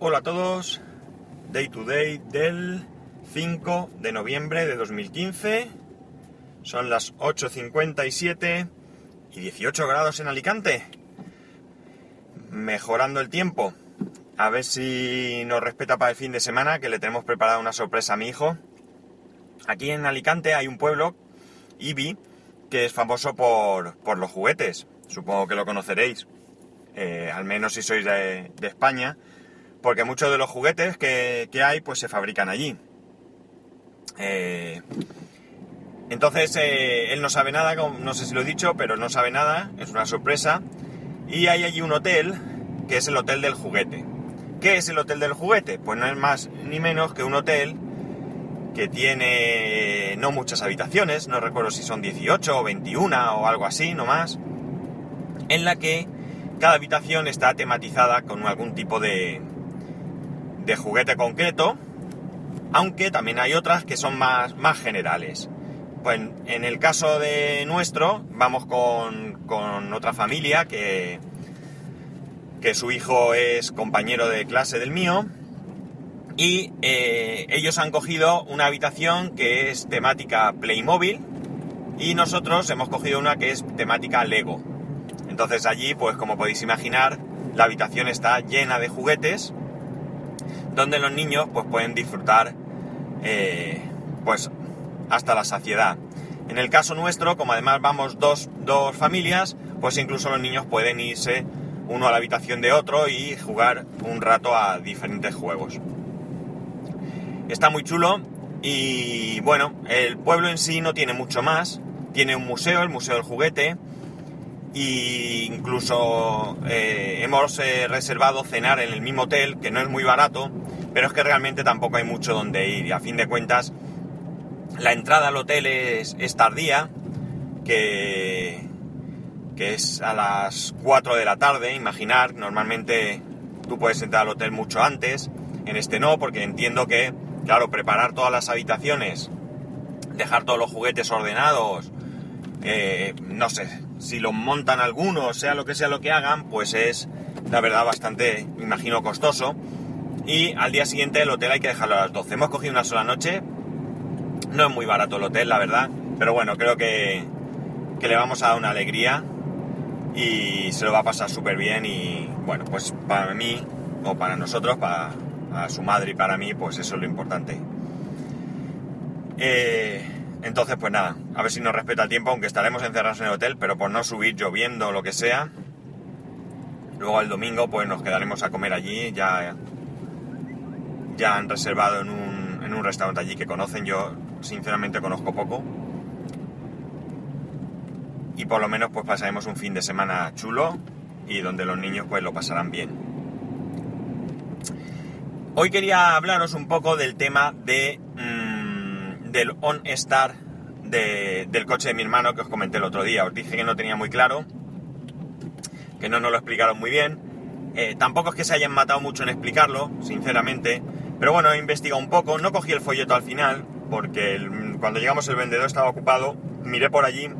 Hola a todos, Day to Day del 5 de noviembre de 2015. Son las 8.57 y 18 grados en Alicante. Mejorando el tiempo. A ver si nos respeta para el fin de semana, que le tenemos preparada una sorpresa a mi hijo. Aquí en Alicante hay un pueblo, Ibi, que es famoso por, por los juguetes. Supongo que lo conoceréis. Eh, al menos si sois de, de España porque muchos de los juguetes que, hay pues se fabrican allí. Eh, entonces eh, él no sabe nada, no sé si lo he dicho, pero no sabe nada, es una sorpresa. Y hay allí un hotel que es el hotel del juguete. ¿Qué es el hotel del juguete? Pues no es más ni menos que un hotel que tiene no muchas habitaciones, no recuerdo si son 18 o 21 o algo así, no más, en la que cada habitación está tematizada con algún tipo de, de juguete concreto, aunque también hay otras que son más, más generales. Pues en el caso de nuestro, vamos con, con otra familia que, que su hijo es compañero de clase del mío, y eh, ellos han cogido una habitación que es temática Playmobil y nosotros hemos cogido una que es temática Lego. Entonces allí, pues como podéis imaginar, la habitación está llena de juguetes donde los niños pues pueden disfrutar eh, pues hasta la saciedad. En el caso nuestro, como además vamos dos, dos familias, pues incluso los niños pueden irse uno a la habitación de otro y jugar un rato a diferentes juegos. Está muy chulo y bueno, el pueblo en sí no tiene mucho más. Tiene un museo, el Museo del Juguete, y incluso eh, hemos eh, reservado cenar en el mismo hotel, que no es muy barato, pero es que realmente tampoco hay mucho donde ir. Y a fin de cuentas la entrada al hotel es, tardía, que, que es a las 4 de la tarde, imaginar, normalmente tú puedes entrar al hotel mucho antes, en este no, porque entiendo que, claro, preparar todas las habitaciones, dejar todos los juguetes ordenados, eh, no sé, si los montan algunos, sea lo que sea lo que hagan, pues es la verdad bastante, imagino, costoso. Y al día siguiente el hotel hay que dejarlo a las 12. Hemos cogido una sola noche. No es muy barato el hotel, la verdad. Pero bueno, creo que, que le vamos a dar una alegría. Y se lo va a pasar súper bien. Y bueno, pues para mí, o para nosotros, para su madre y para mí, pues eso es lo importante. Eh, entonces, pues nada, a ver si nos respeta el tiempo, aunque estaremos encerrados en el hotel, pero por no subir lloviendo o lo que sea. Luego el domingo, pues nos quedaremos a comer allí. Ya, ya han reservado en un, en un restaurante allí que conocen. Yo, sinceramente, conozco poco. Y por lo menos, pues pasaremos un fin de semana chulo y donde los niños, pues lo pasarán bien. Hoy quería hablaros un poco del tema de. Mm, del OnStar de, del coche de mi hermano que os comenté el otro día. Os dije que no tenía muy claro, que no nos lo explicaron muy bien. Eh, tampoco es que se hayan matado mucho en explicarlo, sinceramente. Pero bueno, he investigado un poco. No cogí el folleto al final, porque cuando llegamos el vendedor estaba ocupado. Miré por allí,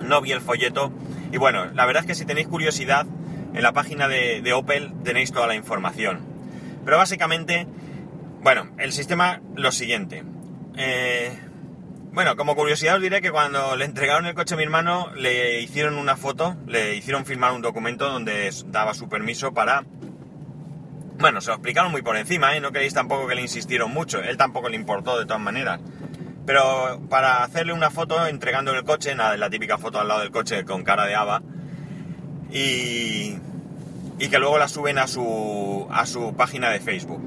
no vi el folleto. Y bueno, la verdad es que si tenéis curiosidad, en la página de, Opel tenéis toda la información. Pero básicamente, bueno, el sistema lo siguiente. Eh, bueno, como curiosidad os diré que cuando le entregaron el coche a mi hermano le hicieron una foto, le hicieron firmar un documento donde daba su permiso para... Bueno, se lo explicaron muy por encima, ¿eh? no queréis tampoco que le insistieron mucho, él tampoco le importó de todas maneras. Pero para hacerle una foto entregando el coche, nada, la típica foto al lado del coche con cara de haba, y, que luego la suben a su, a su página de Facebook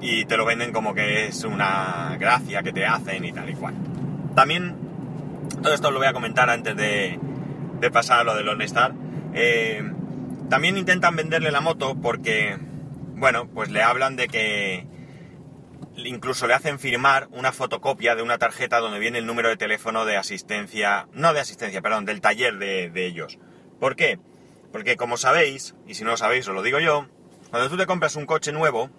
y te lo venden como que es una gracia que te hacen y tal y cual. También, todo esto lo voy a comentar antes de, pasar a lo del OnStar. Eh, también intentan venderle la moto porque, bueno, pues le hablan de que incluso le hacen firmar una fotocopia de una tarjeta donde viene el número de teléfono de asistencia, no de asistencia, perdón, del taller de, de ellos. ¿Por qué? Porque como sabéis, y si no lo sabéis os lo digo yo, cuando tú te compras un coche nuevo,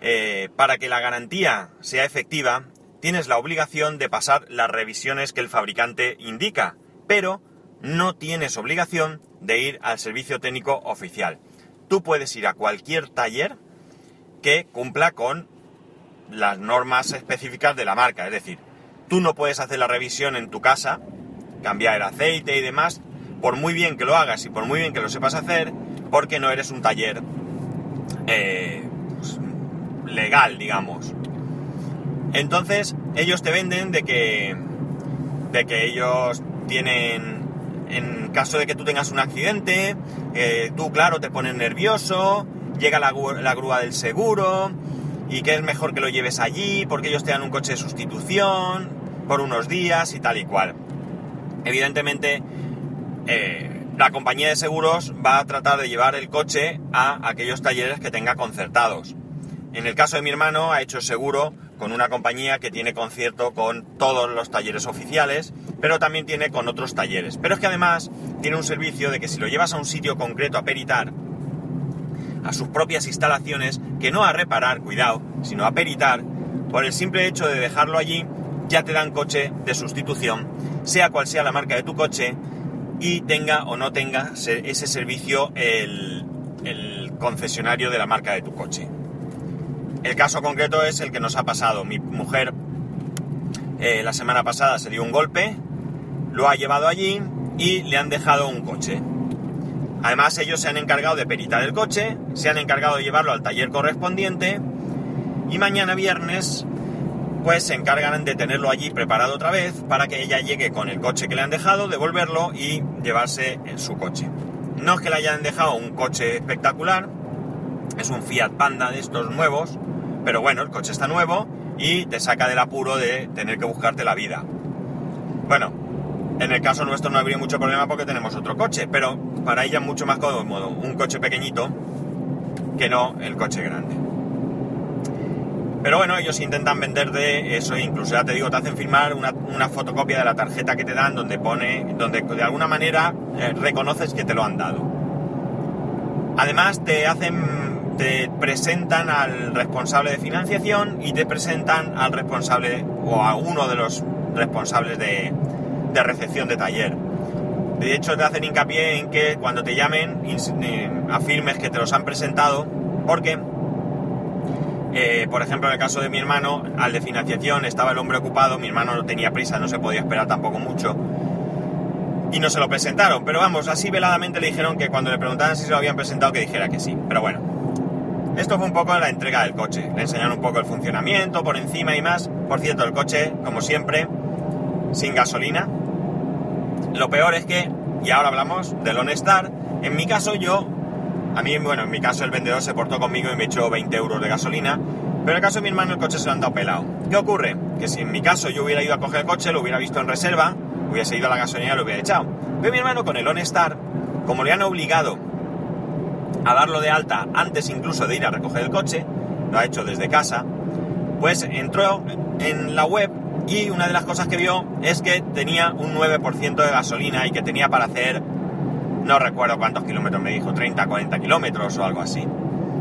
eh, para que la garantía sea efectiva, tienes la obligación de pasar las revisiones que el fabricante indica, pero no tienes obligación de ir al servicio técnico oficial. tú puedes ir a cualquier taller que cumpla con las normas específicas de la marca. Es decir, tú no puedes hacer la revisión en tu casa, cambiar el aceite y demás, por muy bien que lo hagas y por muy bien que lo sepas hacer, porque no eres un taller eh, pues, legal, digamos. Entonces, ellos te venden de que, de que ellos tienen, en caso de que tú tengas un accidente, eh, tú, claro, te pones nervioso, llega la, la grúa del seguro, y que es mejor que lo lleves allí porque ellos te dan un coche de sustitución por unos días y tal y cual. Evidentemente, eh, la compañía de seguros va a tratar de llevar el coche a aquellos talleres que tenga concertados. En el caso de mi hermano ha hecho seguro con una compañía que tiene concierto con todos los talleres oficiales, pero también tiene con otros talleres. Pero es que además tiene un servicio de que si lo llevas a un sitio concreto a peritar, a sus propias instalaciones, que no a reparar, cuidado, sino a peritar, por el simple hecho de dejarlo allí, ya te dan coche de sustitución, sea cual sea la marca de tu coche, y tenga o no tenga ese servicio el, concesionario de la marca de tu coche. El caso concreto es el que nos ha pasado. Mi mujer eh, la semana pasada se dio un golpe, lo ha llevado allí y le han dejado un coche. Además ellos se han encargado de peritar el coche, se han encargado de llevarlo al taller correspondiente y mañana viernes pues se encargan de tenerlo allí preparado otra vez para que ella llegue con el coche que le han dejado, devolverlo y llevarse en su coche. No es que le hayan dejado un coche espectacular, es un Fiat Panda de estos nuevos, pero bueno, el coche está nuevo y te saca del apuro de tener que buscarte la vida. Bueno, en el caso nuestro no habría mucho problema porque tenemos otro coche, pero para ella es mucho más cómodo un coche pequeñito que no el coche grande. Pero bueno, ellos intentan vender de eso, incluso ya te digo, te hacen firmar una, fotocopia de la tarjeta que te dan donde pone, donde de alguna manera eh, reconoces que te lo han dado. Además te hacen, te presentan al responsable de financiación y te presentan al responsable o a uno de los responsables de, de recepción de taller. De hecho, te hacen hincapié en que cuando te llamen eh, afirmes que te los han presentado, porque, eh, por ejemplo, en el caso de mi hermano, al de financiación estaba el hombre ocupado, mi hermano no tenía prisa, no se podía esperar tampoco mucho, y no se lo presentaron. Pero vamos, así veladamente le dijeron que cuando le preguntaban si se lo habían presentado, que dijera que sí. Pero bueno, esto fue un poco la entrega del coche. Le enseñaron un poco el funcionamiento por encima y más. Por cierto, el coche, como siempre, sin gasolina, lo peor es que, y ahora hablamos del OnStar, en mi caso yo, a mí, bueno, en mi caso el vendedor se portó conmigo y me echó 20 euros de gasolina, pero en el caso de mi hermano el coche se lo han dado pelado. ¿Qué ocurre? Que si en mi caso yo hubiera ido a coger el coche, lo hubiera visto en reserva, hubiese ido a la gasolina y lo hubiera echado. Pero mi hermano con el OnStar, como le han obligado a darlo de alta antes incluso de ir a recoger el coche, lo ha hecho desde casa, pues entró en la web y una de las cosas que vio es que tenía un 9% de gasolina y que tenía para hacer, no recuerdo cuántos kilómetros me dijo, 30, 40 kilómetros o algo así.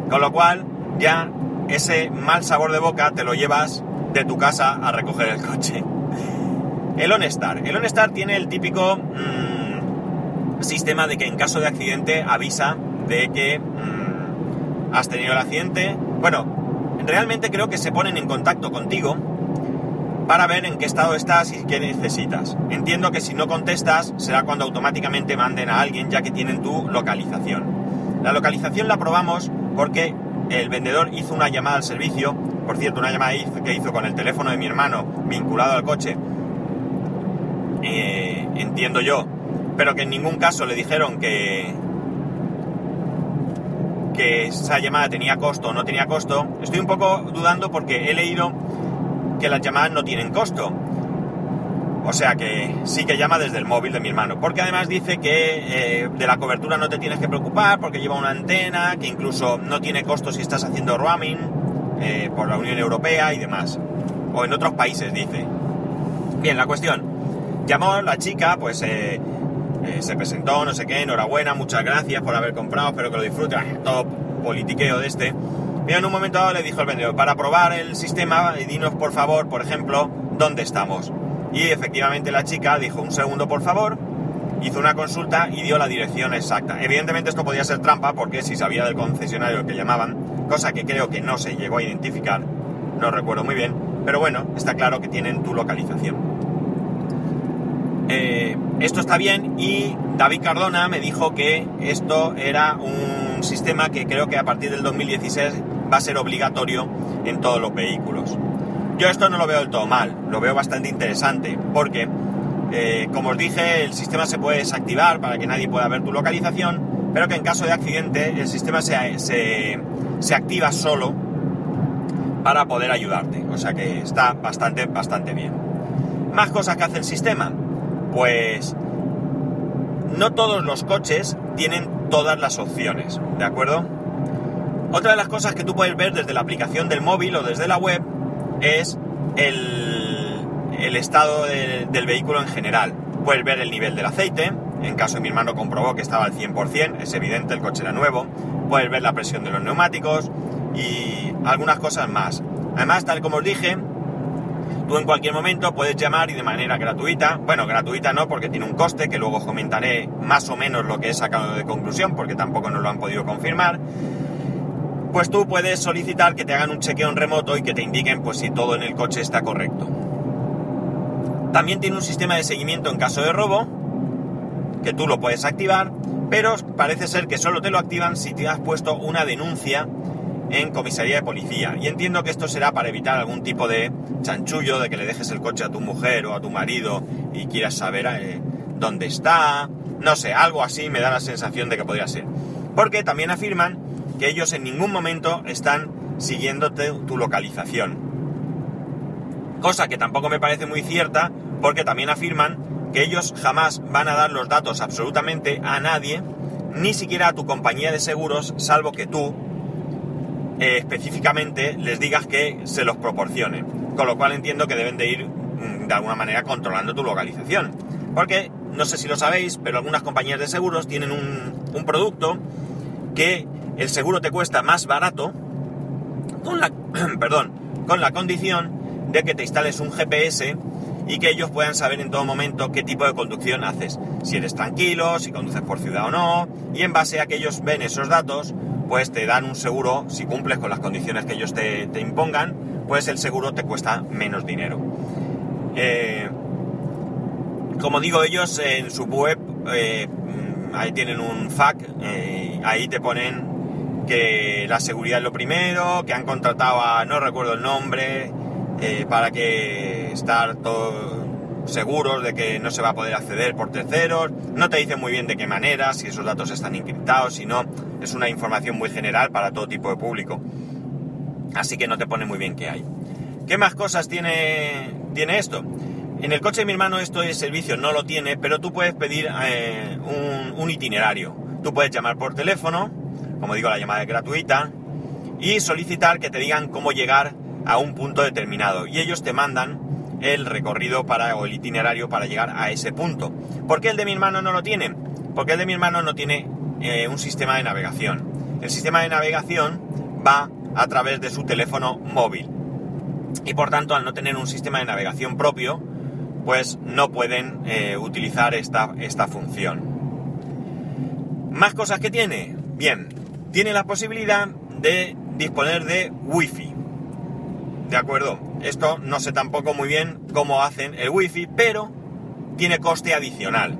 Con lo cual, ya ese mal sabor de boca te lo llevas de tu casa a recoger el coche. El OnStar. El OnStar tiene el típico mm, sistema de que en caso de accidente avisa de que mm, has tenido el accidente. Bueno, realmente creo que se ponen en contacto contigo para ver en qué estado estás y qué necesitas. Entiendo que si no contestas será cuando automáticamente manden a alguien ya que tienen tu localización. La localización la probamos porque el vendedor hizo una llamada al servicio, por cierto, una llamada que hizo con el teléfono de mi hermano vinculado al coche, eh, entiendo yo, pero que en ningún caso le dijeron que, que esa llamada tenía costo o no tenía costo. Estoy un poco dudando porque he leído que las llamadas no tienen costo. O sea que sí que llama desde el móvil de mi hermano. Porque además dice que eh, de la cobertura no te tienes que preocupar porque lleva una antena, que incluso no tiene costo si estás haciendo roaming eh, por la Unión Europea y demás. O en otros países, dice. Bien, la cuestión. Llamó la chica, pues eh, se presentó, no sé qué, enhorabuena, muchas gracias por haber comprado, espero que lo disfrutes. Todo politiqueo de este. Pero en un momento dado le dijo el vendedor, para probar el sistema, dinos por favor, por ejemplo, dónde estamos. Y efectivamente la chica dijo, un segundo por favor, hizo una consulta y dio la dirección exacta. Evidentemente esto podía ser trampa porque si sabía del concesionario que llamaban, cosa que creo que no se llegó a identificar, no recuerdo muy bien, pero bueno, está claro que tienen tu localización. Eh, esto está bien y David Cardona me dijo que esto era un sistema que creo que a partir del 2016 va a ser obligatorio en todos los vehículos. Yo esto no lo veo del todo mal, lo veo bastante interesante porque, eh, como os dije, el sistema se puede desactivar para que nadie pueda ver tu localización, pero que en caso de accidente el sistema se, se activa solo para poder ayudarte. O sea que está bastante, bastante bien. Más cosas que hace el sistema. Pues no todos los coches tienen todas las opciones, ¿de acuerdo? Otra de las cosas que tú puedes ver desde la aplicación del móvil o desde la web es el, estado del vehículo en general. Puedes ver el nivel del aceite, en caso de mi hermano comprobó que estaba al 100%, es evidente, el coche era nuevo. Puedes ver la presión de los neumáticos, y algunas cosas más. Además, tal como os dije, tú en cualquier momento puedes llamar y de manera gratuita, bueno, gratuita no porque tiene un coste, que luego comentaré más o menos lo que he sacado de conclusión, porque tampoco nos lo han podido confirmar, pues tú puedes solicitar que te hagan un chequeo en remoto y que te indiquen pues si todo en el coche está correcto. También tiene un sistema de seguimiento en caso de robo, que tú lo puedes activar, pero parece ser que solo te lo activan si te has puesto una denuncia en comisaría de policía. Y entiendo que esto será para evitar algún tipo de chanchullo, de que le dejes el coche a tu mujer o a tu marido y quieras saber eh, dónde está. No sé, algo así me da la sensación de que podría ser. Porque también afirman que ellos en ningún momento están siguiéndote tu localización. Cosa que tampoco me parece muy cierta porque también afirman que ellos jamás van a dar los datos absolutamente a nadie, ni siquiera a tu compañía de seguros, salvo que tú eh, específicamente les digas que se los proporcione. Con lo cual entiendo que deben de ir mm, de alguna manera controlando tu localización. Porque, no sé si lo sabéis, pero algunas compañías de seguros tienen un producto que el seguro te cuesta más barato con la, perdón, con la condición de que te instales un GPS y que ellos puedan saber en todo momento qué tipo de conducción haces, si eres tranquilo, si conduces por ciudad o no, y en base a que ellos ven esos datos, pues te dan un seguro, si cumples con las condiciones que ellos te, impongan, pues el seguro te cuesta menos dinero. Eh, como digo, ellos en su web, eh, ahí tienen un FAQ, eh, ahí te ponen que la seguridad es lo primero, que han contratado a, no recuerdo el nombre, para que estar todo, seguros de que no se va a poder acceder por terceros, no te dicen muy bien de qué manera, si esos datos están encriptados, si no, es una información muy general para todo tipo de público. Así que no te pone muy bien qué hay. ¿Qué más cosas tiene, tiene esto? En el coche de mi hermano esto de servicio no lo tiene, pero tú puedes pedir eh, un, un itinerario. Tú puedes llamar por teléfono, como digo, la llamada es gratuita, y solicitar que te digan cómo llegar a un punto determinado. Y ellos te mandan el recorrido para, o el itinerario para llegar a ese punto. ¿Por qué el de mi hermano no lo tiene? Porque el de mi hermano no tiene eh, un sistema de navegación. El sistema de navegación va a través de su teléfono móvil. Y por tanto, al no tener un sistema de navegación propio, pues no pueden eh, utilizar esta, esta función. Más cosas que tiene. Bien, tiene la posibilidad de disponer de Wi-Fi. ¿De acuerdo? Esto no sé tampoco muy bien cómo hacen el wifi, pero tiene coste adicional.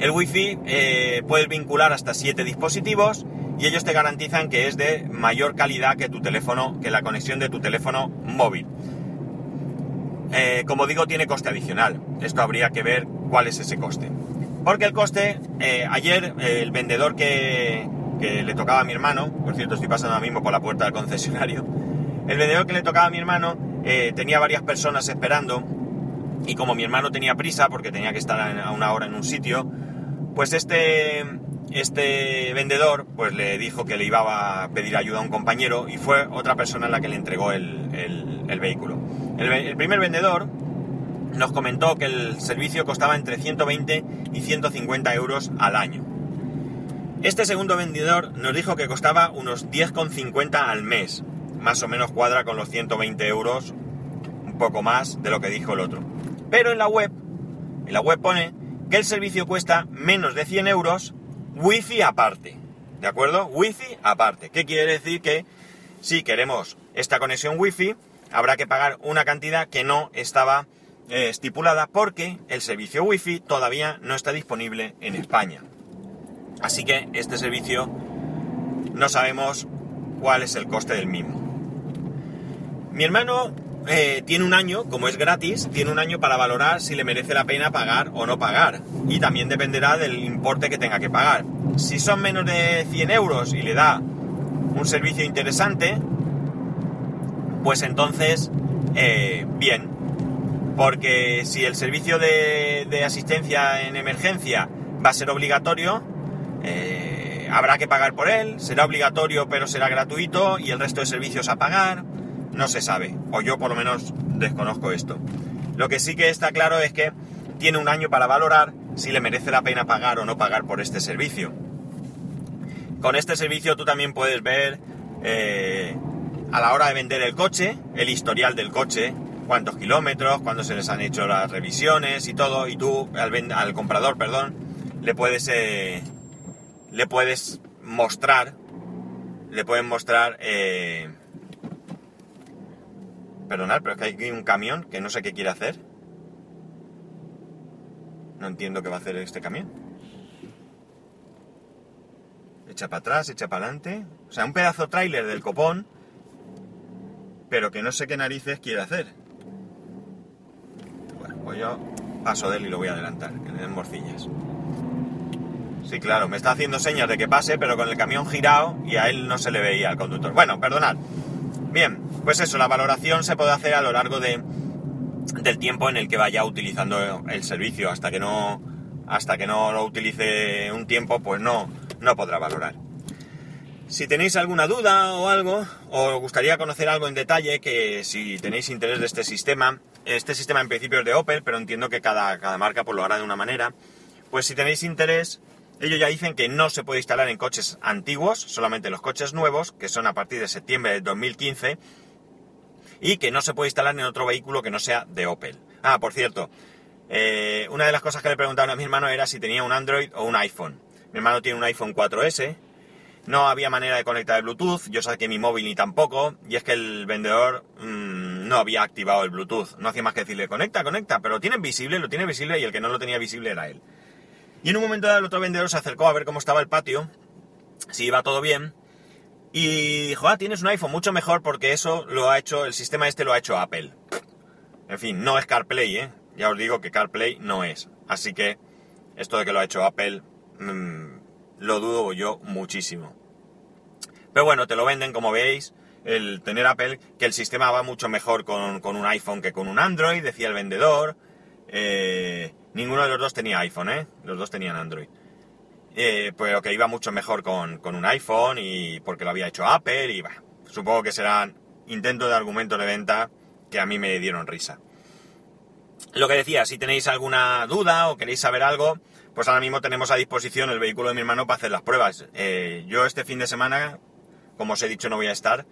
El wifi eh, puedes vincular hasta 7 dispositivos y ellos te garantizan que es de mayor calidad que tu teléfono, que la conexión de tu teléfono móvil. Eh, como digo, tiene coste adicional. Esto habría que ver cuál es ese coste. Porque el coste, eh, ayer el vendedor que, que le tocaba a mi hermano, por cierto estoy pasando ahora mismo por la puerta del concesionario, el vendedor que le tocaba a mi hermano eh, tenía varias personas esperando y como mi hermano tenía prisa porque tenía que estar a una hora en un sitio, pues este, este vendedor pues le dijo que le iba a pedir ayuda a un compañero y fue otra persona la que le entregó el, vehículo. El, primer vendedor nos comentó que el servicio costaba entre 120 y 150 euros al año. Este segundo vendedor nos dijo que costaba unos 10,50 al mes más o menos cuadra con los 120 euros, un poco más de lo que dijo el otro. Pero en la web, en la web pone que el servicio cuesta menos de 100 euros, wifi aparte. ¿De acuerdo? Wifi aparte. ¿Qué quiere decir? Que si queremos esta conexión wifi, habrá que pagar una cantidad que no estaba eh, estipulada porque el servicio wifi todavía no está disponible en España. Así que este servicio no sabemos cuál es el coste del mismo. Mi hermano eh, tiene un año, como es gratis, tiene un año para valorar si le merece la pena pagar o no pagar. Y también dependerá del importe que tenga que pagar. Si son menos de 100 euros y le da un servicio interesante, pues entonces, eh, bien. Porque si el servicio de, asistencia en emergencia va a ser obligatorio, eh, habrá que pagar por él, será obligatorio pero será gratuito y el resto de servicios a pagar no se sabe, o yo por lo menos desconozco esto. Lo que sí que está claro es que tiene un año para valorar si le merece la pena pagar o no pagar por este servicio. Con este servicio tú también puedes ver eh, a la hora de vender el coche, el historial del coche, cuántos kilómetros, cuándo se les han hecho las revisiones y todo, y tú al, al comprador, perdón, le puedes eh, le puedes mostrar, le pueden mostrar eh, Perdonad, pero es que hay un camión que no sé qué quiere hacer. No entiendo qué va a hacer este camión. Echa para atrás, echa para adelante. O sea, un pedazo tráiler del copón, pero que no sé qué narices quiere hacer. Pues yo paso de él y lo voy a adelantar, que le den morcillas. Sí, claro, me está haciendo señas de que pase, pero con el camión girado y a él no se le veía al conductor. Bueno, perdonad. Bien, pues eso, la valoración se puede hacer a lo largo de, del tiempo en el que vaya utilizando el servicio. Hasta que no, hasta que no lo utilice un tiempo, pues no, no podrá valorar. Si tenéis alguna duda o algo, o os gustaría conocer algo en detalle, que si tenéis interés de este sistema, este sistema en principio es de Opel, pero entiendo que cada, cada marca pues, lo hará de una manera, pues si tenéis interés, ellos ya dicen que no se puede instalar en coches antiguos, solamente los coches nuevos, que son a partir de septiembre de 2015, y que no se puede instalar en otro vehículo que no sea de Opel. Ah, por cierto, eh, una de las cosas que le preguntaron a mi hermano era si tenía un Android o un iPhone. Mi hermano tiene un iPhone 4S, no había manera de conectar el Bluetooth, yo saqué mi móvil ni tampoco, y es que el vendedor mm, no había activado el Bluetooth, no hacía más que decirle conecta, conecta, pero lo tiene visible, lo tiene visible y el que no lo tenía visible era él. Y en un momento dado el otro vendedor se acercó a ver cómo estaba el patio, si iba todo bien, y dijo, ah, tienes un iPhone mucho mejor porque eso lo ha hecho, el sistema este lo ha hecho Apple. En fin, no es CarPlay, ¿eh? Ya os digo que CarPlay no es. Así que esto de que lo ha hecho Apple, mm, lo dudo yo muchísimo. Pero bueno, te lo venden, como veis, el tener Apple, que el sistema va mucho mejor con, con un iPhone que con un Android, decía el vendedor. Eh, ninguno de los dos tenía iPhone, ¿eh? Los dos tenían Android eh, pero que iba mucho mejor con, un iPhone y porque lo había hecho Apple y supongo que serán intentos de argumento de venta que a mí me dieron risa. Lo que decía, si tenéis alguna duda o queréis saber algo, pues ahora mismo tenemos a disposición el vehículo de mi hermano para hacer las pruebas. Eh, yo este fin de semana, como os he dicho, no voy a estar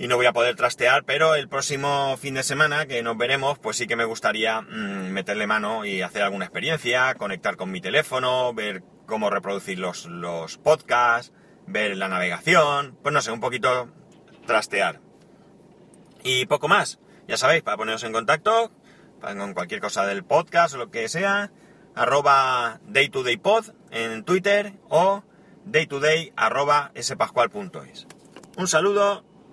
y no voy a poder trastear, pero el próximo fin de semana que nos veremos, pues sí que me gustaría mm, meterle mano y hacer alguna experiencia, conectar con mi teléfono, ver cómo reproducir los, los podcasts, ver la navegación, pues no sé, un poquito trastear. Y poco más, ya sabéis, para poneros en contacto con cualquier cosa del podcast o lo que sea, arroba daytodaypod en Twitter o daytoday arroba spascual.es. Un saludo